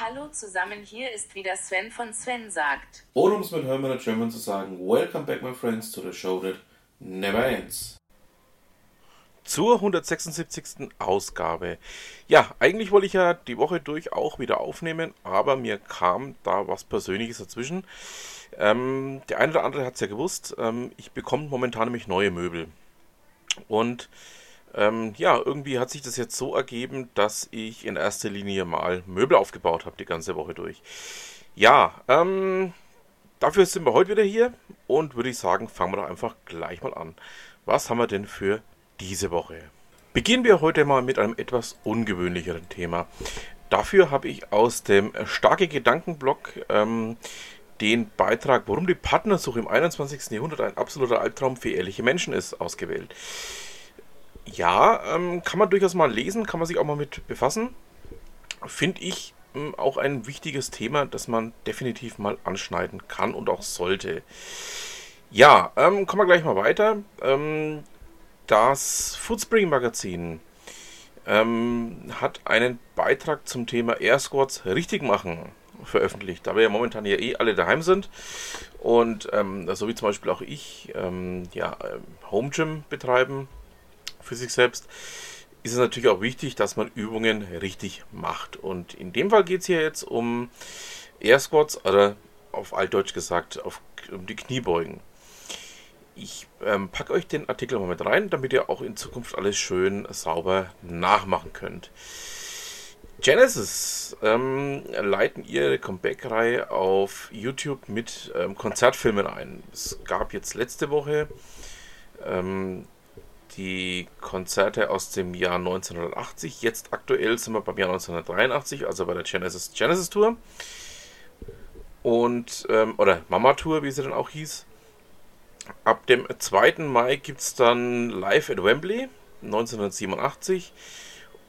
Hallo zusammen, hier ist wieder Sven von Sven sagt. Oder um es mit Hermann German zu sagen, Welcome back my friends to the show that never ends. Zur 176. Ausgabe. Ja, eigentlich wollte ich ja die Woche durch auch wieder aufnehmen, aber mir kam da was Persönliches dazwischen. Ähm, der eine oder andere hat es ja gewusst, ähm, ich bekomme momentan nämlich neue Möbel. Und ähm, ja, irgendwie hat sich das jetzt so ergeben, dass ich in erster Linie mal Möbel aufgebaut habe, die ganze Woche durch. Ja, ähm, dafür sind wir heute wieder hier und würde ich sagen, fangen wir doch einfach gleich mal an. Was haben wir denn für diese Woche? Beginnen wir heute mal mit einem etwas ungewöhnlicheren Thema. Dafür habe ich aus dem Starke Gedankenblock ähm, den Beitrag, warum die Partnersuche im 21. Jahrhundert ein absoluter Albtraum für ehrliche Menschen ist, ausgewählt. Ja, ähm, kann man durchaus mal lesen, kann man sich auch mal mit befassen. Finde ich ähm, auch ein wichtiges Thema, das man definitiv mal anschneiden kann und auch sollte. Ja, ähm, kommen wir gleich mal weiter. Ähm, das Foodspring Magazin ähm, hat einen Beitrag zum Thema Air Squads richtig machen veröffentlicht, da wir ja momentan ja eh alle daheim sind und ähm, so wie zum Beispiel auch ich ja, Home Gym betreiben für sich selbst, ist es natürlich auch wichtig, dass man Übungen richtig macht. Und in dem Fall geht es hier jetzt um Air Squats oder auf Altdeutsch gesagt auf, um die Kniebeugen. Ich ähm, packe euch den Artikel mal mit rein, damit ihr auch in Zukunft alles schön sauber nachmachen könnt. Genesis ähm, leiten ihre Comeback-Reihe auf YouTube mit ähm, Konzertfilmen ein. Es gab jetzt letzte Woche ähm, die Konzerte aus dem Jahr 1980. Jetzt aktuell sind wir beim Jahr 1983, also bei der Genesis Genesis Tour. Und, ähm, oder Mama Tour, wie sie dann auch hieß. Ab dem 2. Mai gibt es dann Live at Wembley 1987.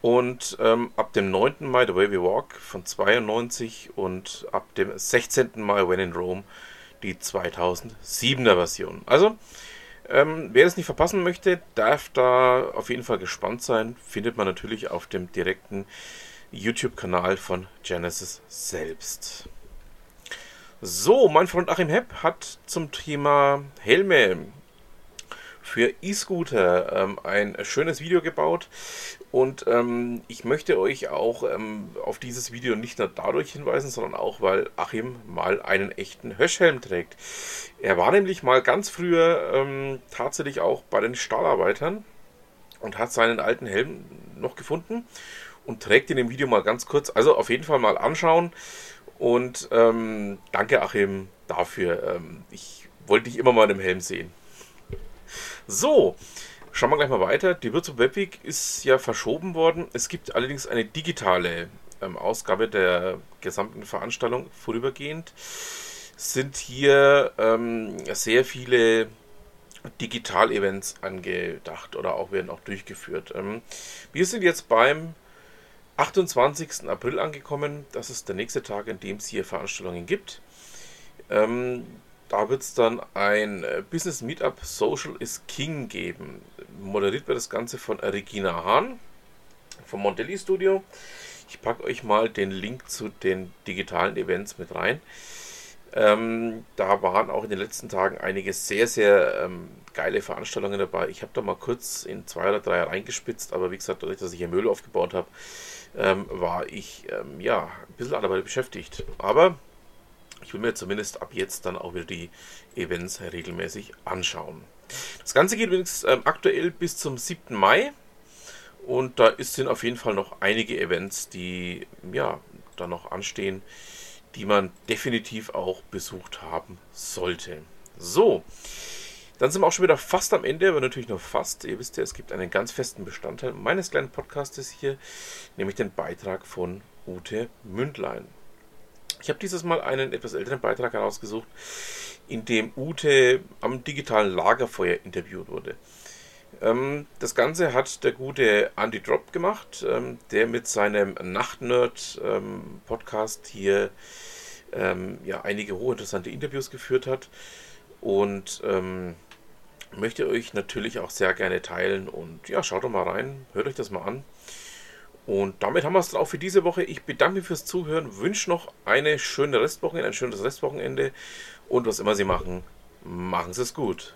Und ähm, ab dem 9. Mai The Way We Walk von 92 und ab dem 16. Mai When in Rome die 2007er Version. Also ähm, wer das nicht verpassen möchte, darf da auf jeden Fall gespannt sein. Findet man natürlich auf dem direkten YouTube-Kanal von Genesis selbst. So, mein Freund Achim Hepp hat zum Thema Helme für E-Scooter ähm, ein schönes Video gebaut und ähm, ich möchte euch auch ähm, auf dieses Video nicht nur dadurch hinweisen, sondern auch, weil Achim mal einen echten Höschhelm trägt. Er war nämlich mal ganz früher ähm, tatsächlich auch bei den Stahlarbeitern und hat seinen alten Helm noch gefunden und trägt in dem Video mal ganz kurz. Also auf jeden Fall mal anschauen und ähm, danke Achim dafür. Ähm, ich wollte dich immer mal in dem Helm sehen. So, schauen wir gleich mal weiter. Die Würzburg Webweek ist ja verschoben worden. Es gibt allerdings eine digitale ähm, Ausgabe der gesamten Veranstaltung vorübergehend. Sind hier ähm, sehr viele Digital-Events angedacht oder auch werden auch durchgeführt. Ähm, wir sind jetzt beim 28. April angekommen. Das ist der nächste Tag, in dem es hier Veranstaltungen gibt. Ähm, da wird es dann ein äh, Business Meetup Social is King geben. Moderiert wird das Ganze von Regina Hahn vom Montelli Studio. Ich packe euch mal den Link zu den digitalen Events mit rein. Ähm, da waren auch in den letzten Tagen einige sehr, sehr ähm, geile Veranstaltungen dabei. Ich habe da mal kurz in zwei oder drei reingespitzt, aber wie gesagt, dadurch, dass ich hier Müll aufgebaut habe, ähm, war ich ähm, ja ein bisschen dabei beschäftigt. Aber ich will mir zumindest ab jetzt dann auch wieder die Events regelmäßig anschauen. Das Ganze geht übrigens ähm, aktuell bis zum 7. Mai. Und da sind auf jeden Fall noch einige Events, die ja da noch anstehen, die man definitiv auch besucht haben sollte. So, dann sind wir auch schon wieder fast am Ende, aber natürlich nur fast. Ihr wisst ja, es gibt einen ganz festen Bestandteil meines kleinen Podcastes hier, nämlich den Beitrag von Ute Mündlein. Ich habe dieses Mal einen etwas älteren Beitrag herausgesucht, in dem Ute am digitalen Lagerfeuer interviewt wurde. Ähm, das Ganze hat der gute Andy Drop gemacht, ähm, der mit seinem Nachtnerd-Podcast ähm, hier ja, einige hochinteressante Interviews geführt hat. Und ähm, möchte euch natürlich auch sehr gerne teilen. Und ja, schaut doch mal rein, hört euch das mal an. Und damit haben wir es dann auch für diese Woche. Ich bedanke mich fürs Zuhören, wünsche noch eine schöne Restwoche, ein schönes Restwochenende und was immer Sie machen, machen Sie es gut.